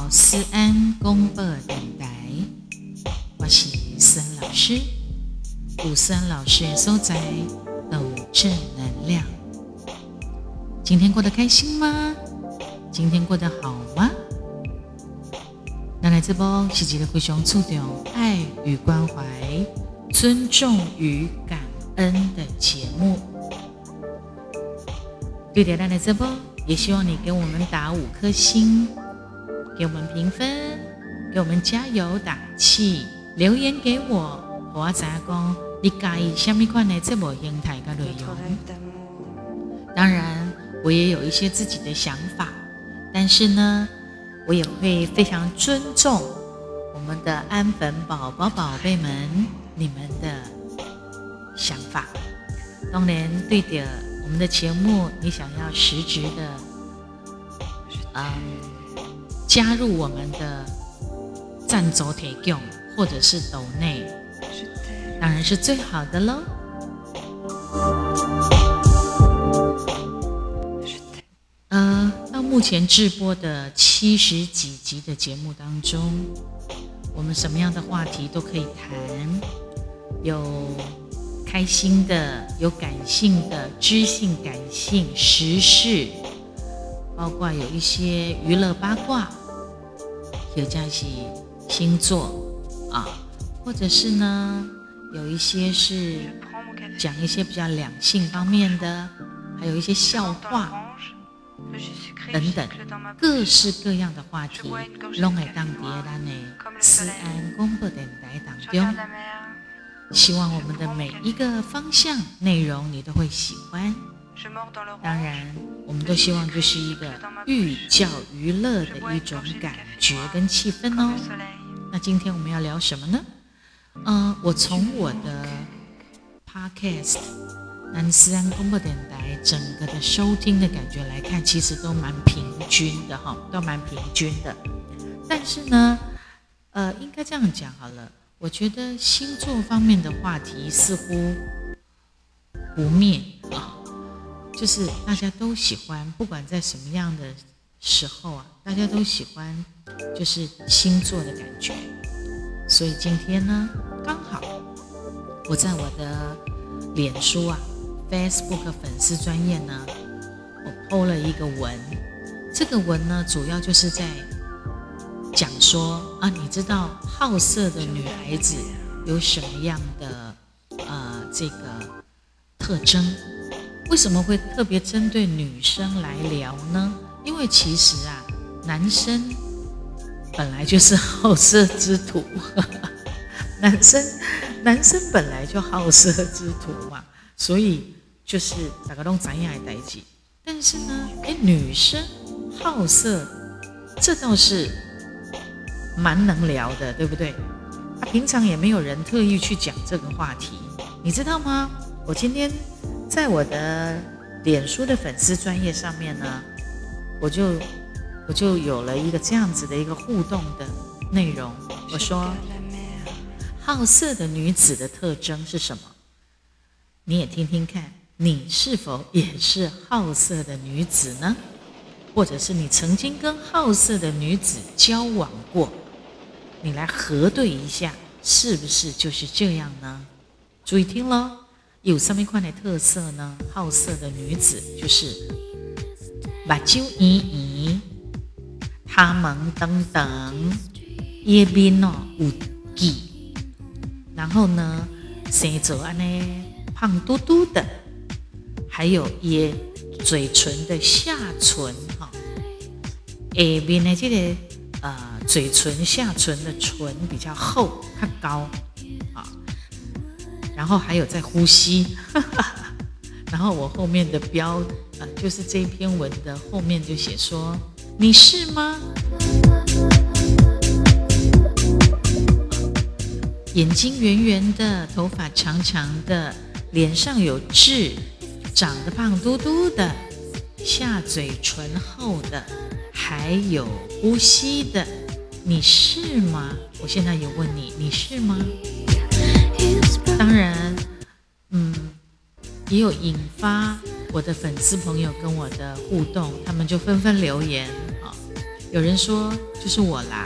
到思安公播电台，我是思安老师。有思安老师所在都正能量。今天过得开心吗？今天过得好吗？那来这波是一个非常注重爱与关怀、尊重与感恩的节目。对的，那来这波也希望你给我们打五颗星。给我们评分，给我们加油打气，留言给我，我知影讲你介意什么款的这部形态跟内容。当然，我也有一些自己的想法，但是呢，我也会非常尊重我们的安粉宝宝宝贝们你们的想法。当然，对的，我们的节目你想要实质的，嗯。加入我们的赞助铁供，或者是斗内，当然是最好的喽。呃，到目前直播的七十几集的节目当中，我们什么样的话题都可以谈，有开心的，有感性的，知性、感性、时事，包括有一些娱乐八卦。有加起星座啊，或者是呢，有一些是讲一些比较两性方面的，还有一些笑话等等，各式各样的话题，拢会当碟咱的思安广播电台当中。希望我们的每一个方向内容你都会喜欢。当然，我们都希望这是一个寓教于乐的一种感觉跟气氛哦。那今天我们要聊什么呢？嗯，我从我的 podcast 南斯安公播电台整个的收听的感觉来看，其实都蛮平均的哈，都蛮平均的。但是呢，呃，应该这样讲好了，我觉得星座方面的话题似乎不灭啊。就是大家都喜欢，不管在什么样的时候啊，大家都喜欢，就是星座的感觉。所以今天呢，刚好我在我的脸书啊，Facebook 粉丝专业呢，我 PO 了一个文。这个文呢，主要就是在讲说啊，你知道好色的女孩子有什么样的呃这个特征？为什么会特别针对女生来聊呢？因为其实啊，男生本来就是好色之徒，男生男生本来就好色之徒嘛，所以就是大家都怎样来代替。但是呢，哎，女生好色，这倒是蛮能聊的，对不对？啊，平常也没有人特意去讲这个话题，你知道吗？我今天。在我的脸书的粉丝专业上面呢，我就我就有了一个这样子的一个互动的内容。我说，好色的女子的特征是什么？你也听听看，你是否也是好色的女子呢？或者是你曾经跟好色的女子交往过？你来核对一下，是不是就是这样呢？注意听喽。有什么款的特色呢？好色的女子就是目睭圆圆，他们等等，叶边哦有记，然后呢，生做安呢胖嘟嘟的，还有也嘴唇的下唇哈，下面的这个呃嘴唇下唇的唇比较厚，较高啊。然后还有在呼吸，然后我后面的标啊，就是这一篇文的后面就写说你是吗？眼睛圆圆的，头发长长的，脸上有痣，长得胖嘟嘟的，下嘴唇厚的，还有呼吸的，你是吗？我现在有问你，你是吗？当然，也有引发我的粉丝朋友跟我的互动，他们就纷纷留言啊，有人说就是我啦，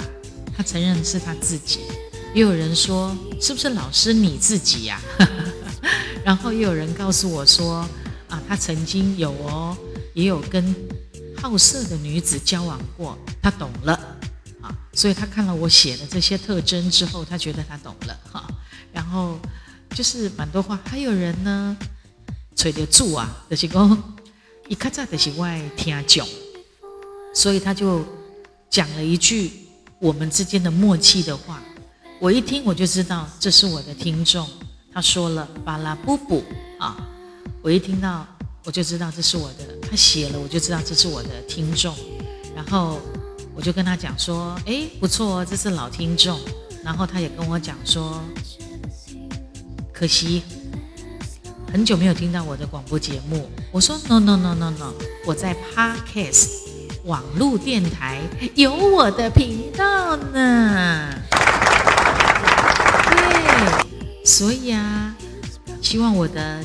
他承认是他自己；也有人说是不是老师你自己呀？然后又有人告诉我说啊，他曾经有哦，也有跟好色的女子交往过，他懂了啊，所以他看了我写的这些特征之后，他觉得他懂了哈。然后就是蛮多话，还有人呢，吹得住啊，就是讲一看在就是外听讲，所以他就讲了一句我们之间的默契的话，我一听我就知道这是我的听众。他说了巴拉布布啊，我一听到我就知道这是我的，他写了我就知道这是我的听众，然后我就跟他讲说，哎，不错哦，这是老听众，然后他也跟我讲说。可惜很久没有听到我的广播节目。我说 no no no no no，我在 podcast 网络电台有我的频道呢。对，所以啊，希望我的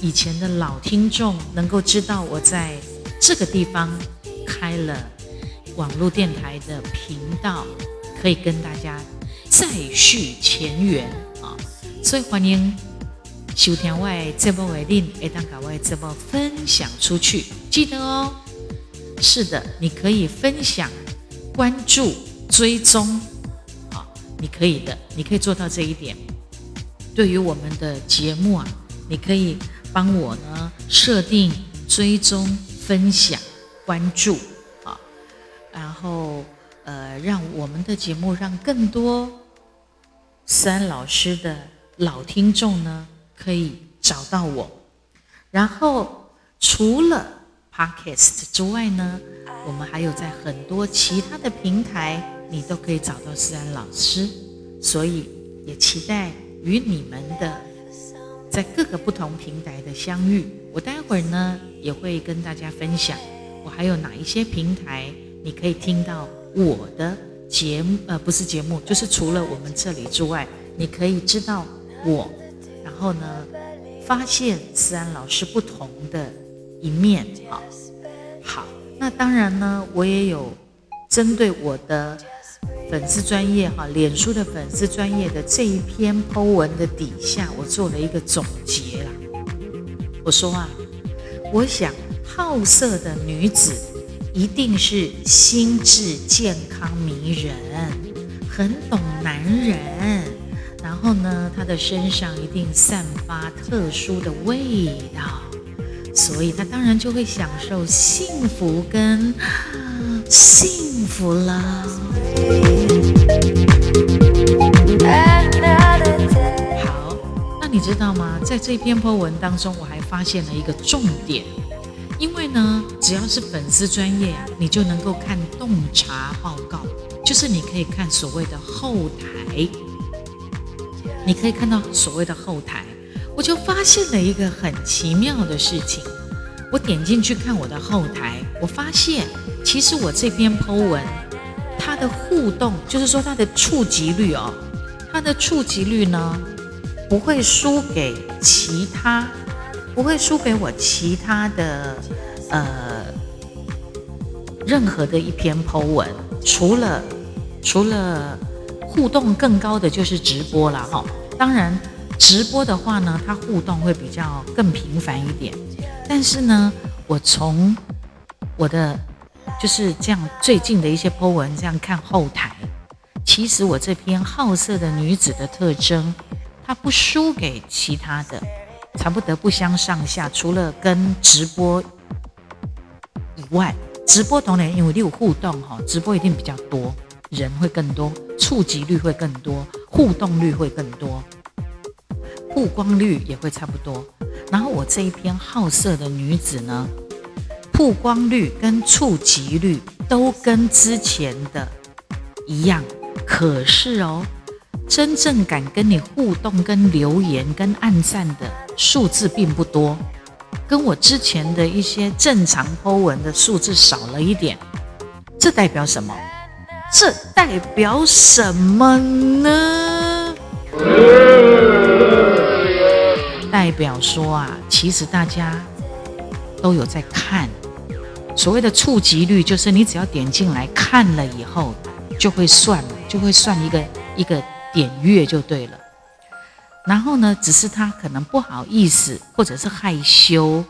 以前的老听众能够知道我在这个地方开了网络电台的频道，可以跟大家再续前缘啊。所以欢迎收听我的节目的您，会当把我的节目分享出去。记得哦，是的，你可以分享、关注、追踪，啊，你可以的，你可以做到这一点。对于我们的节目啊，你可以帮我呢设定、追踪、分享、关注，啊，然后呃，让我们的节目让更多三老师的。老听众呢，可以找到我。然后除了 Podcast 之外呢，我们还有在很多其他的平台，你都可以找到思安老师。所以也期待与你们的在各个不同平台的相遇。我待会儿呢也会跟大家分享，我还有哪一些平台你可以听到我的节目，呃，不是节目，就是除了我们这里之外，你可以知道。我，然后呢，发现思安老师不同的一面，啊，好，那当然呢，我也有针对我的粉丝专业哈，脸书的粉丝专业的这一篇 Po 文的底下，我做了一个总结啦。我说啊，我想好色的女子一定是心智健康迷人，很懂男人。然后呢，他的身上一定散发特殊的味道，所以他当然就会享受幸福跟幸福了。好，那你知道吗？在这篇博文当中，我还发现了一个重点，因为呢，只要是粉丝专业，你就能够看洞察报告，就是你可以看所谓的后台。你可以看到所谓的后台，我就发现了一个很奇妙的事情。我点进去看我的后台，我发现其实我这篇 Po 文，它的互动，就是说它的触及率哦，它的触及率呢，不会输给其他，不会输给我其他的呃任何的一篇 Po 文，除了除了。互动更高的就是直播了哈，当然直播的话呢，它互动会比较更频繁一点。但是呢，我从我的就是这样最近的一些 po 文这样看后台，其实我这篇好色的女子的特征，它不输给其他的，差不得不相上下。除了跟直播以外，直播当然因为你有互动哈，直播一定比较多。人会更多，触及率会更多，互动率会更多，曝光率也会差不多。然后我这一篇好色的女子呢，曝光率跟触及率都跟之前的一样。可是哦，真正敢跟你互动、跟留言、跟按赞的数字并不多，跟我之前的一些正常 Po 文的数字少了一点。这代表什么？这代表什么呢？代表说啊，其实大家都有在看，所谓的触及率，就是你只要点进来看了以后，就会算，就会算一个一个点阅就对了。然后呢，只是他可能不好意思，或者是害羞，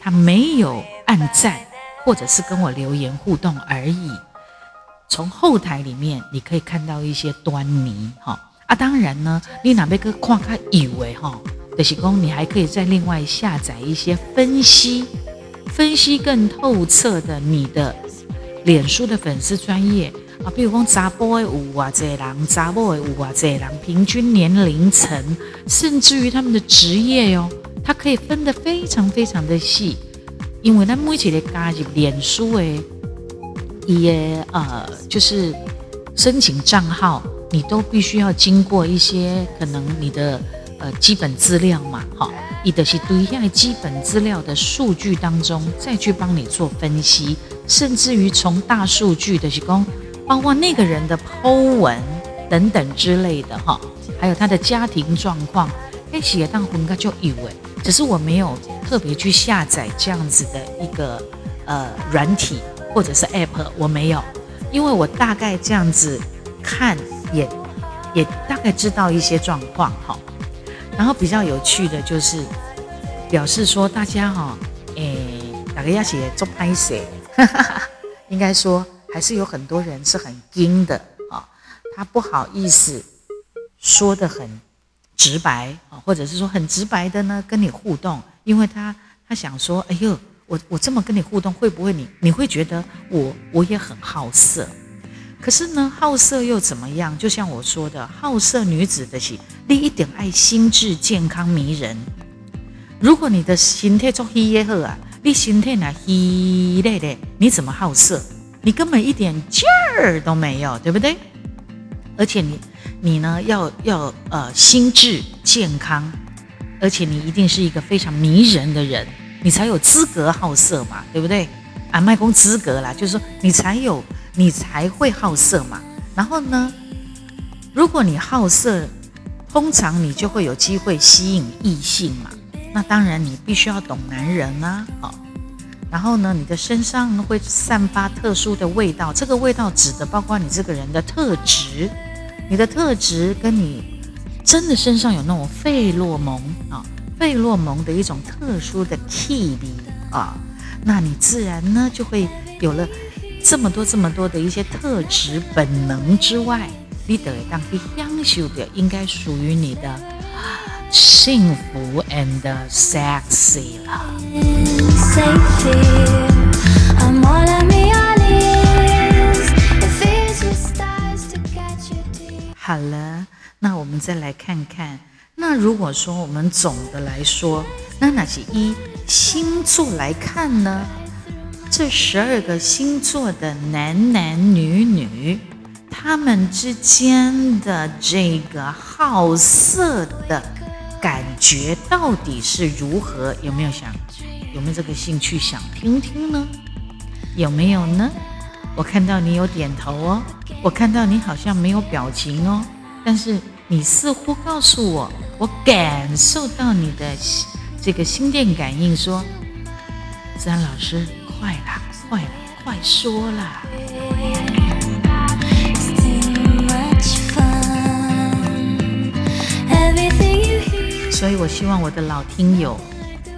他没有按赞，或者是跟我留言互动而已。从后台里面你可以看到一些端倪，哈啊，当然呢，你哪边个看他以为哈，的是公，你还可以再另外下载一些分析，分析更透彻的你的脸书的粉丝专业啊，比如讲查甫的五啊这人，查某的五啊这人，平均年龄层，甚至于他们的职业哟，它可以分得非常非常的细，因为咱每一个加入脸书的。也呃，就是申请账号，你都必须要经过一些可能你的呃基本资料嘛，哈，你的是对下基本资料的数据当中再去帮你做分析，甚至于从大数据的提供，包括那个人的 Po 文等等之类的哈，还有他的家庭状况，哎，写当应该就以为，只是我没有特别去下载这样子的一个呃软体。或者是 App，我没有，因为我大概这样子看，也也大概知道一些状况哈。然后比较有趣的就是，表示说大家哈，诶，大家要写做拍谁，应该说还是有很多人是很精的啊，他不好意思说的很直白啊，或者是说很直白的呢跟你互动，因为他他想说，哎呦。我我这么跟你互动，会不会你你会觉得我我也很好色？可是呢，好色又怎么样？就像我说的，好色女子的心，你一点爱心智健康迷人。如果你的心态做黑也好啊，你心态那黑嘞嘞，你怎么好色？你根本一点劲儿都没有，对不对？而且你你呢，要要呃心智健康，而且你一定是一个非常迷人的人。你才有资格好色嘛，对不对？啊，卖公资格啦，就是说你才有，你才会好色嘛。然后呢，如果你好色，通常你就会有机会吸引异性嘛。那当然你必须要懂男人啊，好。然后呢，你的身上会散发特殊的味道，这个味道指的包括你这个人的特质，你的特质跟你真的身上有那种费洛蒙啊。费洛蒙的一种特殊的气味啊，那你自然呢就会有了这么多这么多的一些特质本能之外，你得当去享受的应该属于你的幸福 and sexy 了。好了，那我们再来看看。那如果说我们总的来说，那哪些一星座来看呢？这十二个星座的男男女女，他们之间的这个好色的感觉到底是如何？有没有想，有没有这个兴趣想听听呢？有没有呢？我看到你有点头哦，我看到你好像没有表情哦，但是你似乎告诉我。我感受到你的这个心电感应，说：“自然老师，快啦，快啦，快说啦！”所以，我希望我的老听友，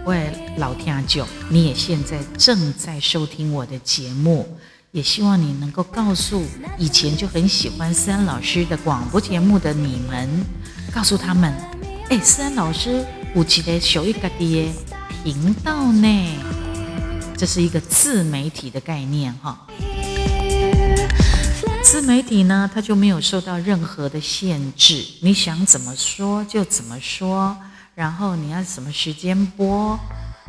喂，老听友，你也现在正在收听我的节目，也希望你能够告诉以前就很喜欢思安老师的广播节目的你们，告诉他们。哎，思安老师，有一个小一个的频道呢，这是一个自媒体的概念哈。自媒体呢，它就没有受到任何的限制，你想怎么说就怎么说，然后你要什么时间播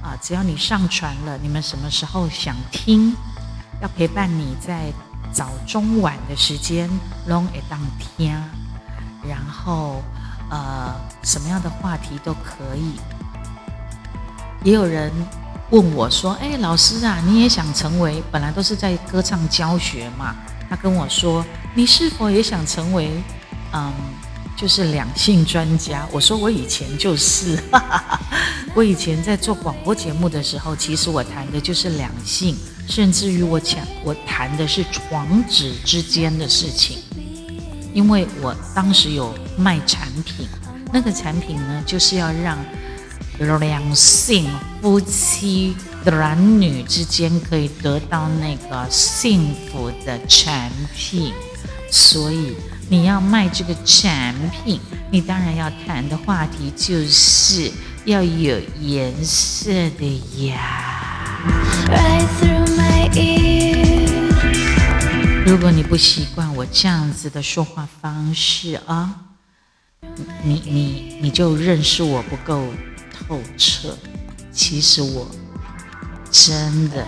啊？只要你上传了，你们什么时候想听，要陪伴你在早中晚的时间，long 一当天，然后。呃，什么样的话题都可以。也有人问我说：“哎，老师啊，你也想成为？本来都是在歌唱教学嘛。”他跟我说：“你是否也想成为？嗯，就是两性专家？”我说：“我以前就是，我以前在做广播节目的时候，其实我谈的就是两性，甚至于我讲我谈的是床纸之间的事情，因为我当时有卖产品，那个产品呢就是要让两性夫妻男女之间可以得到那个幸福的产品，所以你要卖这个产品，你当然要谈的话题就是要有颜色的呀。如果你不习惯我这样子的说话方式啊，你你你就认识我不够透彻。其实我真的，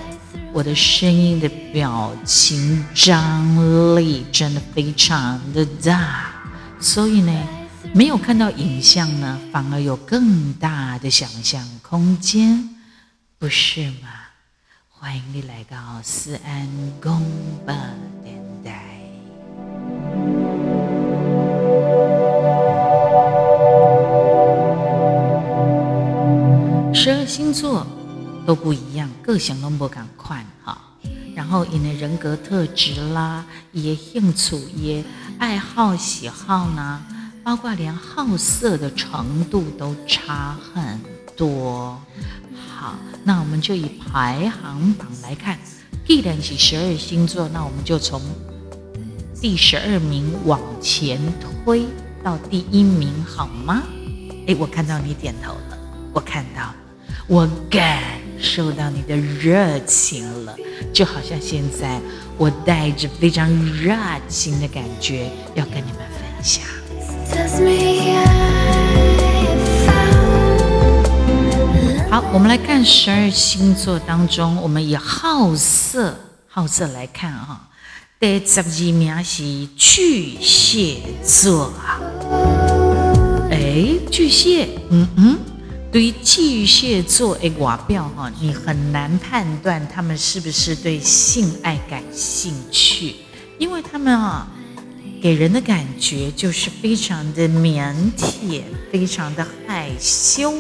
我的声音的表情张力真的非常的大，所以呢，没有看到影像呢，反而有更大的想象空间，不是吗？欢迎你来到思安公播电台。十二星座都不一样，各项都不赶快哈。然后，你的人格特质啦，也兴趣、也爱好、喜好呢，包括连好色的程度都差很多。那我们就以排行榜来看，既然是十二星座，那我们就从第十二名往前推到第一名，好吗？诶，我看到你点头了，我看到，我感受到你的热情了，就好像现在我带着非常热情的感觉要跟你们分享。好，我们来看十二星座当中，我们以好色好色来看哈。第十二名是巨蟹座啊。哎，巨蟹，嗯嗯，对于巨蟹座的外表哈，你很难判断他们是不是对性爱感兴趣，因为他们啊，给人的感觉就是非常的腼腆，非常的害羞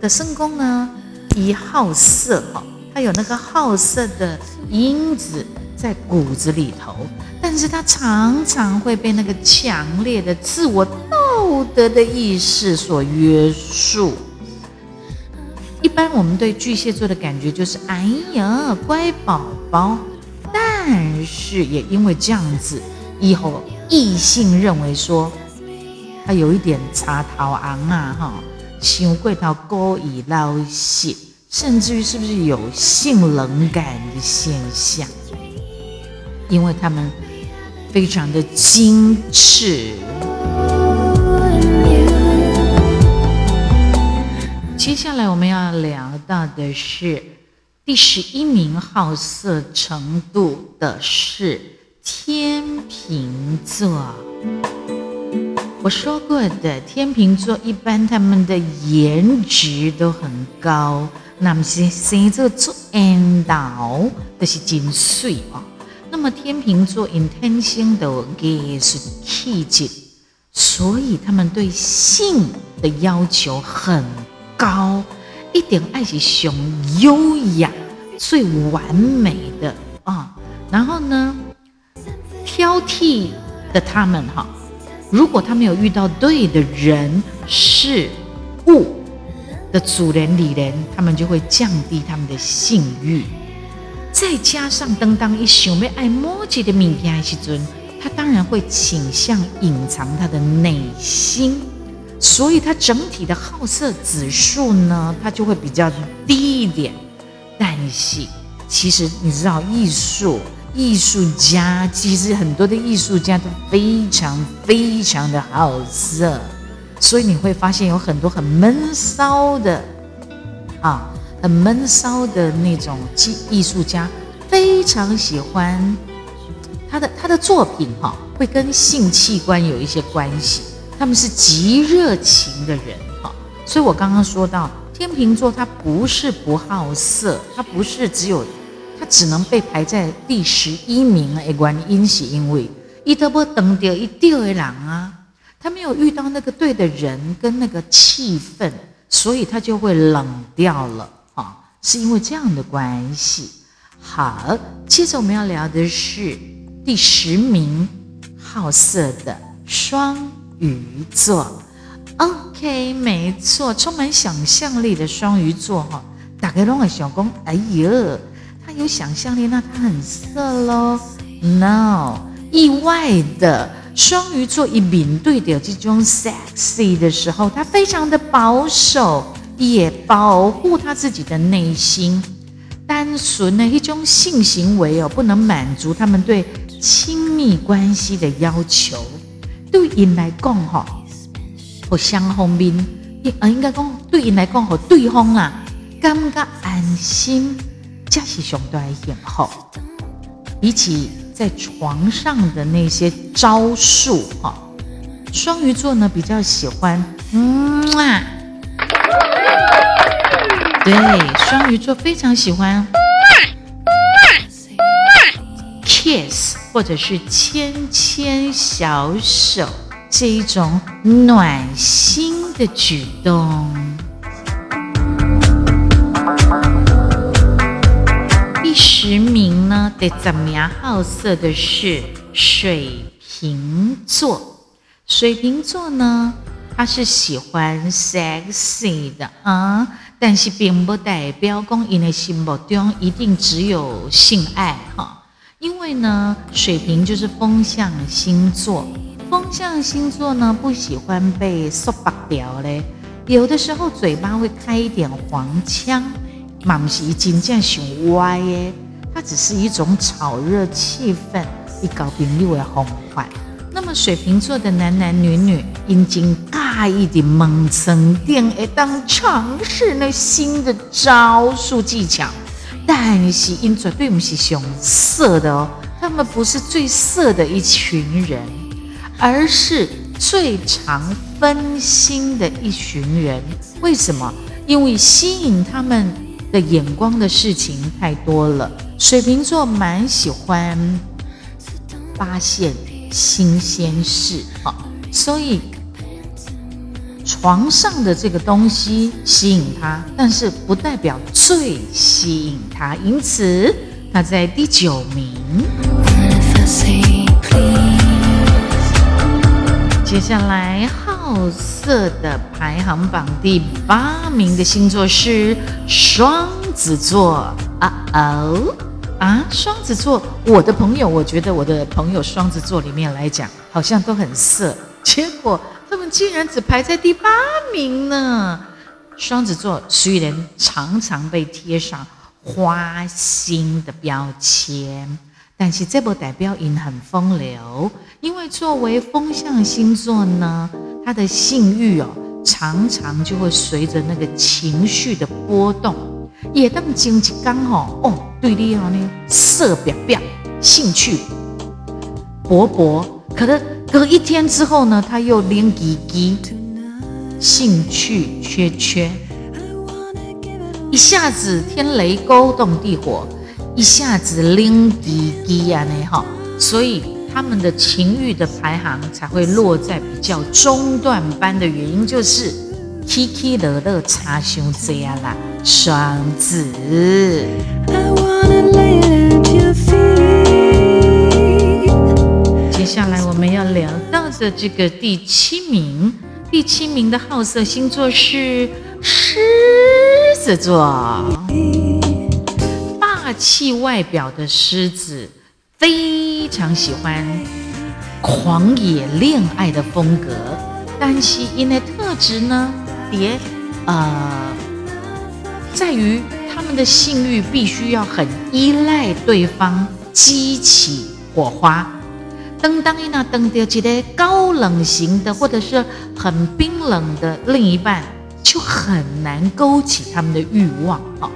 的圣宫呢，一好色哈，他有那个好色的因子在骨子里头，但是他常常会被那个强烈的自我道德的意识所约束。一般我们对巨蟹座的感觉就是，哎呀，乖宝宝。但是也因为这样子，以后异性认为说，他有一点茶桃昂啊，哈。想过到勾引捞血，甚至于是不是有性冷感的现象？因为他们非常的精致。接下来我们要聊到的是第十一名好色程度的是天秤座。我说过的，天秤座一般他们的颜值都很高，那么是星座做引导都是精髓哦。那么天秤座因天生的艺术气质，所以他们对性的要求很高，一点爱是雄优雅、最完美的啊。然后呢，挑剔的他们哈。如果他没有遇到对的人事物的主人理人，他们就会降低他们的性欲。再加上当当一想要爱摩羯的物件时阵，他当然会倾向隐藏他的内心，所以他整体的好色指数呢，他就会比较低一点。但是其实你知道艺术。艺术家其实很多的艺术家都非常非常的好色，所以你会发现有很多很闷骚的啊，很闷骚的那种艺艺术家，非常喜欢他的他的作品哈，会跟性器官有一些关系，他们是极热情的人哈，所以我刚刚说到天秤座，他不是不好色，他不是只有。只能被排在第十一名的原因是因为伊德波等掉一丢的人啊，他没有遇到那个对的人跟那个气氛，所以他就会冷掉了啊，是因为这样的关系。好，接着我们要聊的是第十名，好色的双鱼座。OK，没错，充满想象力的双鱼座哈，大概拢会想讲，哎呦，有想象力，那他很色喽？No，意外的，双鱼座一面对的这种 sexy 的时候，他非常的保守，也保护他自己的内心。单纯的一种性行为哦，不能满足他们对亲密关系的要求。对因来讲哈，互相方面，呃，应该讲对因来讲和对方啊，感觉安心，这是上大的幸福。比起在床上的那些招数哈，双鱼座呢比较喜欢，嗯啊。对，双鱼座非常喜欢 kiss 或者是牵牵小手这一种暖心的举动。名呢，得怎么样好色的是水瓶座。水瓶座呢，他是喜欢 sexy 的啊。但是并不代表讲，因的心目中一定只有性爱哈。因为呢，水瓶就是风象星座，风象星座呢不喜欢被说白掉嘞。有的时候嘴巴会开一点黄腔，嘛不是真正想歪耶，它只是一种炒热气氛，一搞朋友的方法。那么水瓶座的男男女女，已经大意的蒙层电，会当尝试那新的招数技巧，但是因绝对不是熊色的哦，他们不是最色的一群人，而是最常分心的一群人。为什么？因为吸引他们的眼光的事情太多了。水瓶座蛮喜欢发现。新鲜事，哈，所以床上的这个东西吸引他，但是不代表最吸引他，因此他在第九名。接下来好色的排行榜第八名的星座是双子座，啊哦。啊，双子座，我的朋友，我觉得我的朋友双子座里面来讲，好像都很色，结果他们竟然只排在第八名呢。双子座虽然常常被贴上花心的标签，但是这不代表因很风流，因为作为风象星座呢，他的性欲哦，常常就会随着那个情绪的波动。也当经一刚好哦，对你哦呢色表表兴趣勃勃，可能隔一天之后呢，他又连叽叽兴趣缺缺，一下子天雷勾动地火，一下子连叽叽呀呢哈，所以他们的情欲的排行才会落在比较中段班的原因就是。K K 乐乐差胸这样啦，双子。接下来我们要聊到的这个第七名，第七名的好色星座是狮子座。霸气外表的狮子非常喜欢狂野恋爱的风格，但是因为特质呢？别，呃，在于他们的性欲必须要很依赖对方，激起火花。当当一那等到一个高冷型的，或者是很冰冷的另一半，就很难勾起他们的欲望。哈，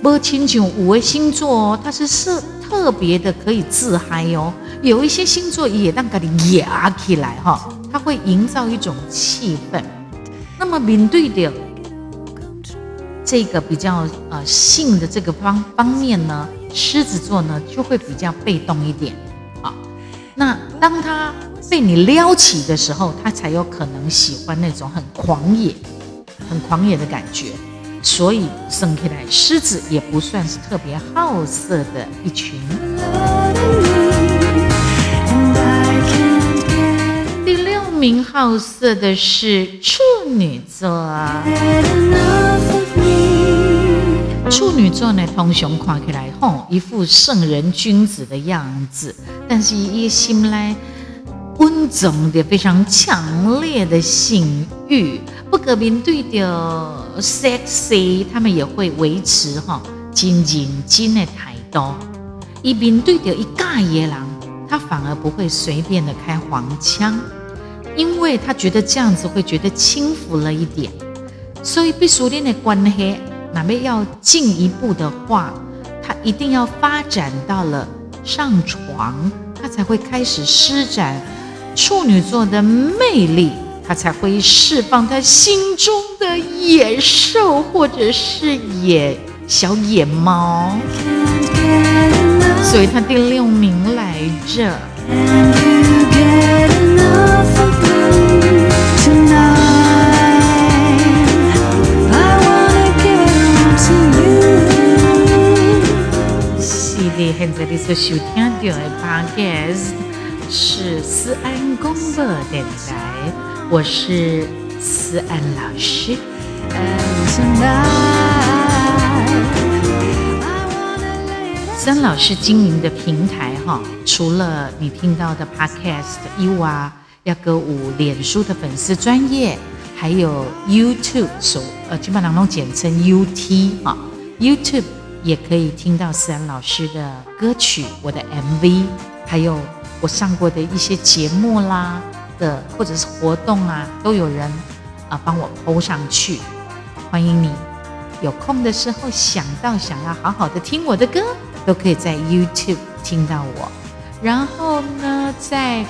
不清楚五位星座哦，它是是特别的可以自嗨哦。有一些星座也让给你压起来哈，它会营造一种气氛。那么面对的这个比较呃性的这个方方面呢，狮子座呢就会比较被动一点啊。那当他被你撩起的时候，他才有可能喜欢那种很狂野、很狂野的感觉。所以生起来，狮子也不算是特别好色的一群。第六名好色的是处女座。处女座呢，通常看起来吼一副圣人君子的样子，但是一心来温重的非常强烈的性欲，不可面对的 sexy，他们也会维持哈真认真的态度。一面对着一尬野狼，他反而不会随便的开黄腔，因为他觉得这样子会觉得轻浮了一点，所以必熟练的关系。哪边要进一步的话，他一定要发展到了上床，他才会开始施展处女座的魅力，他才会释放他心中的野兽或者是野小野猫，所以他第六名来着。现在你所收听到的 podcast 是思安广播电台，我是思安老师。思安老师经营的平台哈，除了你听到的 podcast 以外，要歌舞脸书的粉丝专业，还有 YouTube 所呃基本上都简称 UT 哈 YouTube。也可以听到思然老师的歌曲，我的 MV，还有我上过的一些节目啦的，或者是活动啊，都有人啊帮我 PO 上去。欢迎你有空的时候想到想要好好的听我的歌，都可以在 YouTube 听到我。然后呢，在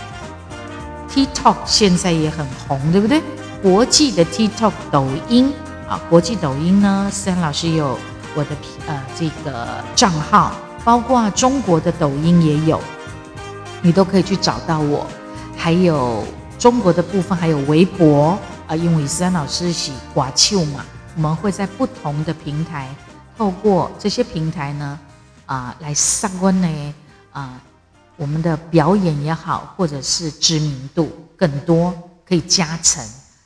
TikTok 现在也很红，对不对？国际的 TikTok 抖音啊，国际抖音呢，思安老师有。我的呃这个账号，包括中国的抖音也有，你都可以去找到我。还有中国的部分，还有微博啊，因为思安老师是寡秀嘛，我们会在不同的平台，透过这些平台呢啊来上温呢啊我们的表演也好，或者是知名度更多可以加成。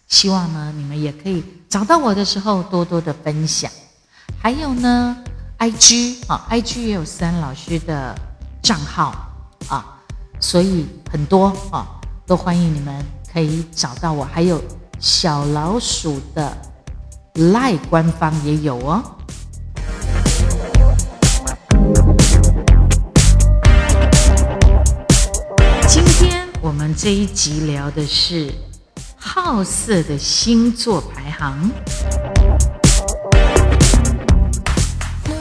希望呢你们也可以找到我的时候多多的分享。还有呢，I G 啊，I G 也有三老师的账号啊，所以很多啊，都欢迎你们可以找到我。还有小老鼠的 Lie 官方也有哦。我们这一集聊的是好色的星座排行。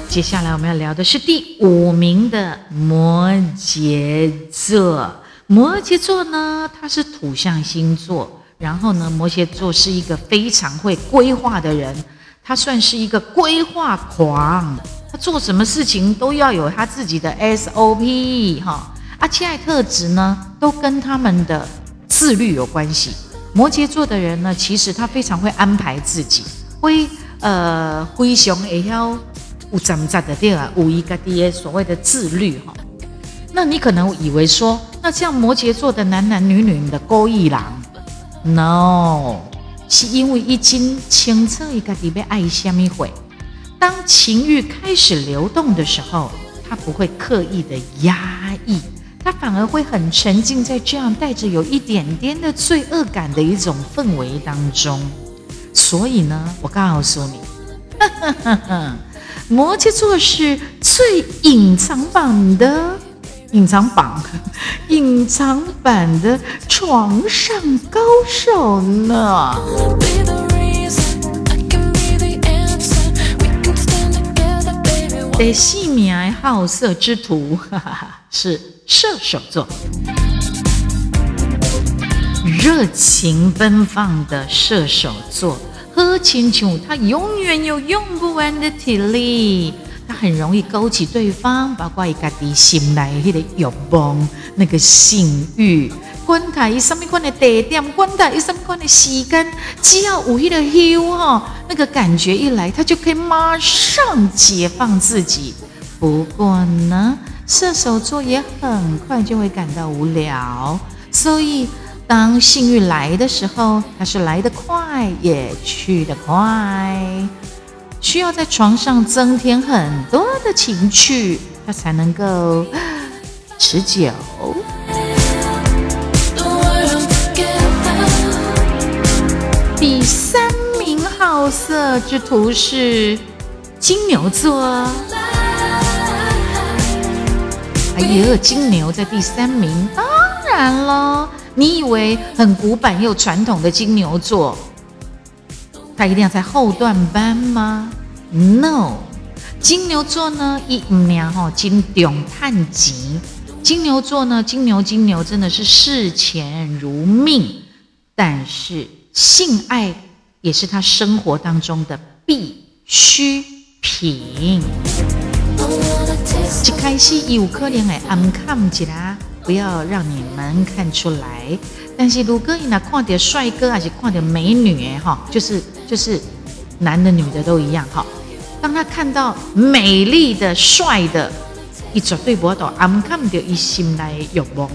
接下来我们要聊的是第五名的摩羯座。摩羯座呢，它是土象星座，然后呢，摩羯座是一个非常会规划的人，他算是一个规划狂，他做什么事情都要有他自己的 SOP 哈。啊，其他特质呢，都跟他们的自律有关系。摩羯座的人呢，其实他非常会安排自己，会呃非常会晓。有怎么的对啊？五一个 D A 所谓的自律哈，那你可能以为说，那像摩羯座的男男女女的勾一郎，no，是因为已经清澈一个地被爱下面会，当情欲开始流动的时候，他不会刻意的压，他反而会很沉浸在这样带着有一点点的罪恶感的一种氛围当中。所以呢，我告诉你。摩羯座是最隐藏版的隐藏版，隐藏版的床上高手呢。第四名好色之徒，哈哈哈，是射手座，热情奔放的射手座。喝清酒，他永远有用不完的体力，他很容易勾起对方，包括一个的心来那个欲望，那个性欲，管它伊什么款的地点，管它伊什么款的时间，只要有一的 feel 哈，那个感觉一来，他就可以马上解放自己。不过呢，射手座也很快就会感到无聊，所以当性欲来的时候，它是来得快也去得快，需要在床上增添很多的情趣，它才能够持久。第三名好色之徒是金牛座。哎呦，金牛在第三名，当然了，你以为很古板又传统的金牛座，他一定要在后段班吗？No，金牛座呢一五年哈金重探吉，金牛座呢金牛金牛真的是视钱如命，但是性爱也是他生活当中的必需品。一开始有可能会暗看一啦，不要让你们看出来。但是如果你那看到帅哥还是看到美女哈，就是就是男的女的都一样哈。当他看到美丽的帅的，一绝对不会到暗看的一心来欲望。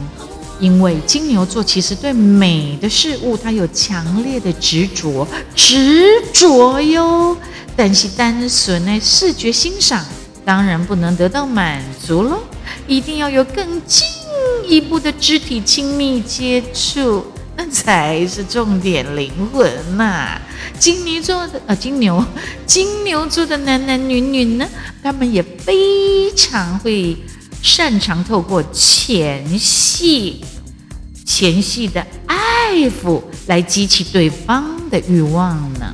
因为金牛座其实对美的事物，他有强烈的执着，执着哟。但是单纯的视觉欣赏。当然不能得到满足喽，一定要有更进一步的肢体亲密接触，那才是重点灵魂呐。金牛座的啊，金牛，金牛座的男男女女呢，他们也非常会擅长透过前戏、前戏的爱抚来激起对方的欲望呢。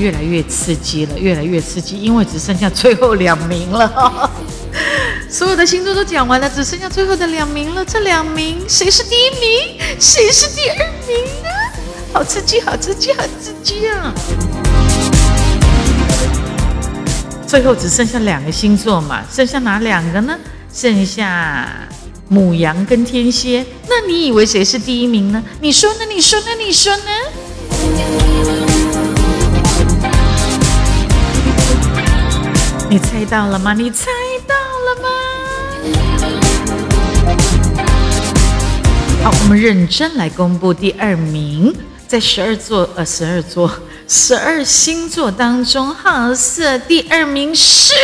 越来越刺激了，越来越刺激，因为只剩下最后两名了。所有的星座都讲完了，只剩下最后的两名了。这两名谁是第一名？谁是第二名呢？好刺激，好刺激，好刺激啊！最后只剩下两个星座嘛，剩下哪两个呢？剩下母羊跟天蝎。那你以为谁是第一名呢？你说呢？你说呢？你说呢？你猜到了吗？你猜到了吗？好，我们认真来公布第二名，在十二座呃十二座十二星座当中，好色第二名是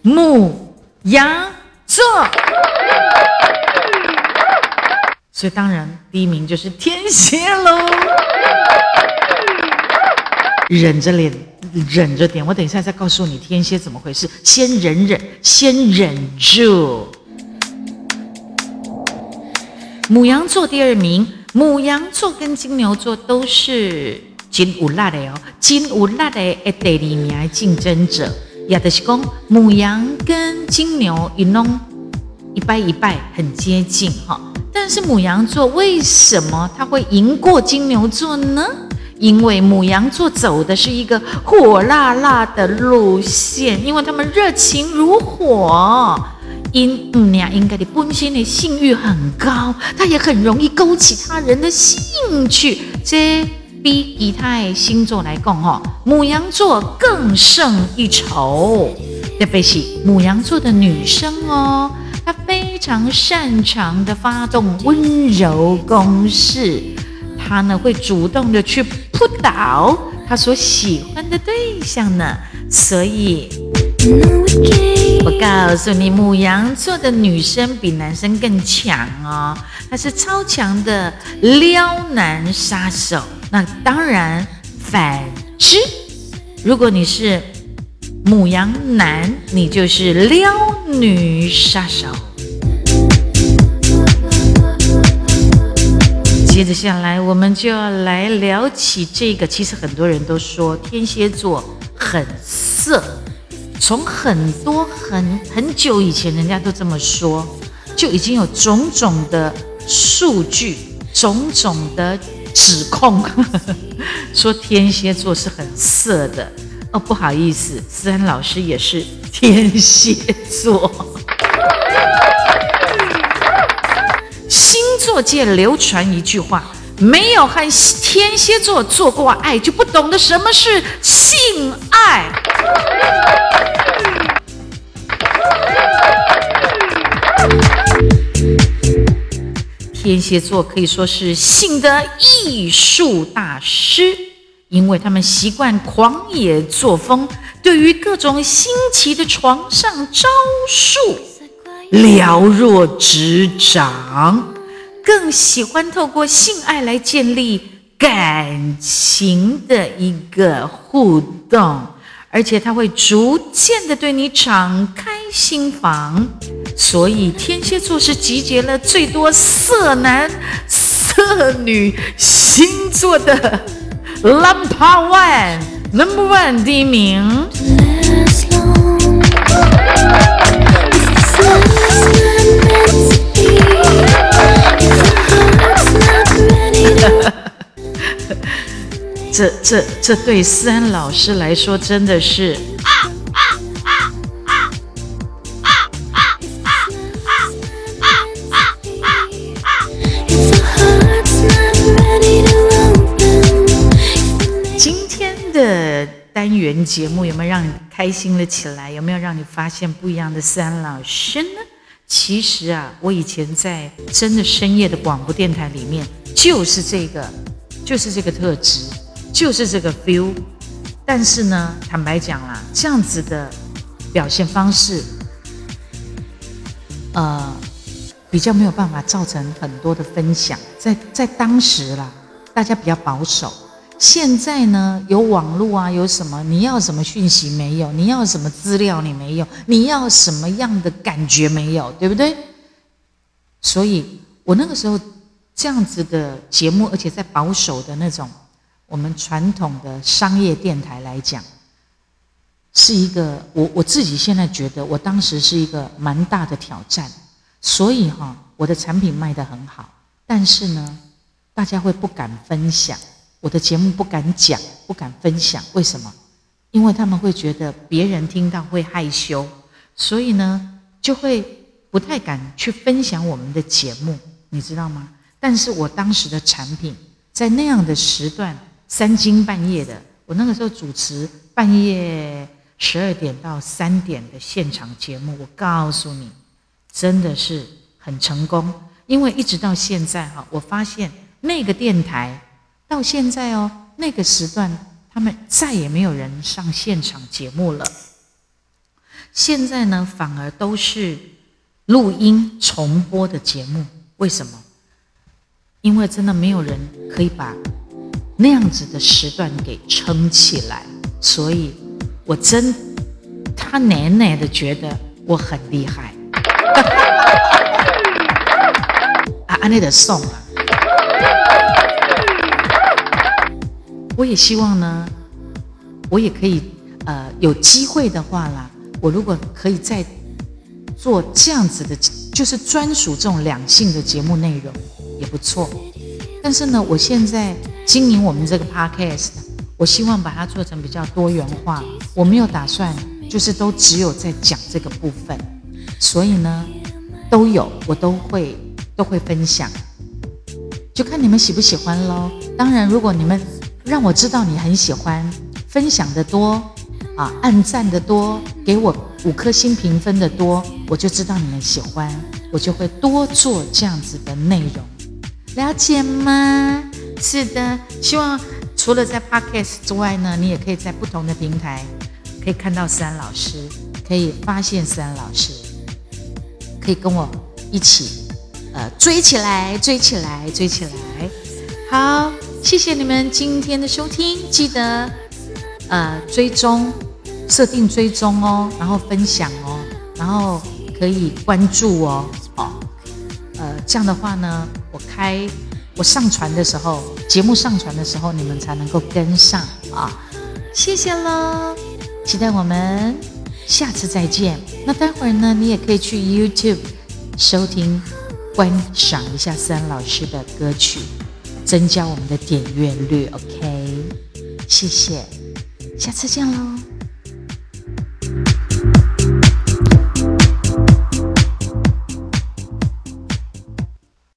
母羊座，所以当然第一名就是天蝎喽。忍着脸，忍着点，我等一下再告诉你天蝎怎么回事。先忍忍，先忍住。母羊座第二名，母羊座跟金牛座都是金无辣的哦，金无辣的诶第二名竞争者。也就是讲，母羊跟金牛一弄一拜一拜，很接近哈。但是母羊座为什么他会赢过金牛座呢？因为母羊座走的是一个火辣辣的路线，因为他们热情如火，因母娘应该的本身的性欲很高，他也很容易勾起他人的兴趣。这比其他星座来讲，哈，母羊座更胜一筹。特别是母羊座的女生哦，她非常擅长的发动温柔攻势。他呢会主动的去扑倒他所喜欢的对象呢，所以我告诉你，母羊座的女生比男生更强哦，她是超强的撩男杀手。那当然，反之，如果你是母羊男，你就是撩女杀手。接着下来，我们就要来聊起这个。其实很多人都说天蝎座很色，从很多很很久以前，人家都这么说，就已经有种种的数据、种种的指控，说天蝎座是很色的。哦，不好意思，思安老师也是天蝎座。座界流传一句话：没有和天蝎座做过爱，就不懂得什么是性爱。天蝎座可以说是性的艺术大师，因为他们习惯狂野作风，对于各种新奇的床上招数了若指掌，更喜欢透过性爱来建立感情的一个互动。而且他会逐渐的对你敞开心房，所以天蝎座是集结了最多色男色女星座的 number one，number one 第一名。这这这对思安老师来说真的是，今天的单元节目有没有让你开心了起来？有没有让你发现不一样的思安老师呢？其实啊，我以前在真的深夜的广播电台里面，就是这个，就是这个特质。就是这个 feel，但是呢，坦白讲啦，这样子的表现方式，呃，比较没有办法造成很多的分享。在在当时啦，大家比较保守。现在呢，有网络啊，有什么？你要什么讯息没有？你要什么资料你没有？你要什么样的感觉没有？对不对？所以我那个时候这样子的节目，而且在保守的那种。我们传统的商业电台来讲，是一个我我自己现在觉得，我当时是一个蛮大的挑战。所以哈，我的产品卖得很好，但是呢，大家会不敢分享我的节目，不敢讲，不敢分享。为什么？因为他们会觉得别人听到会害羞，所以呢，就会不太敢去分享我们的节目，你知道吗？但是我当时的产品在那样的时段。三更半夜的，我那个时候主持半夜十二点到三点的现场节目，我告诉你，真的是很成功。因为一直到现在哈，我发现那个电台到现在哦，那个时段他们再也没有人上现场节目了。现在呢，反而都是录音重播的节目。为什么？因为真的没有人可以把。那样子的时段给撑起来，所以我真他奶奶的觉得我很厉害。啊，安内的送啊！我也希望呢，我也可以呃有机会的话啦，我如果可以再做这样子的，就是专属这种两性的节目内容也不错。但是呢，我现在。经营我们这个 podcast，我希望把它做成比较多元化。我没有打算就是都只有在讲这个部分，所以呢，都有我都会都会分享，就看你们喜不喜欢喽。当然，如果你们让我知道你很喜欢，分享的多啊，按赞的多，给我五颗星评分的多，我就知道你们喜欢，我就会多做这样子的内容，了解吗？是的，希望除了在 Podcast 之外呢，你也可以在不同的平台可以看到思安老师，可以发现思安老师，可以跟我一起呃追起来，追起来，追起来。好，谢谢你们今天的收听，记得呃追踪，设定追踪哦，然后分享哦，然后可以关注哦，哦，呃这样的话呢，我开。我上传的时候，节目上传的时候，你们才能够跟上啊！谢谢喽，期待我们下次再见。那待会儿呢，你也可以去 YouTube 收听、观赏一下三老师的歌曲，增加我们的点阅率。OK，谢谢。下次见喽。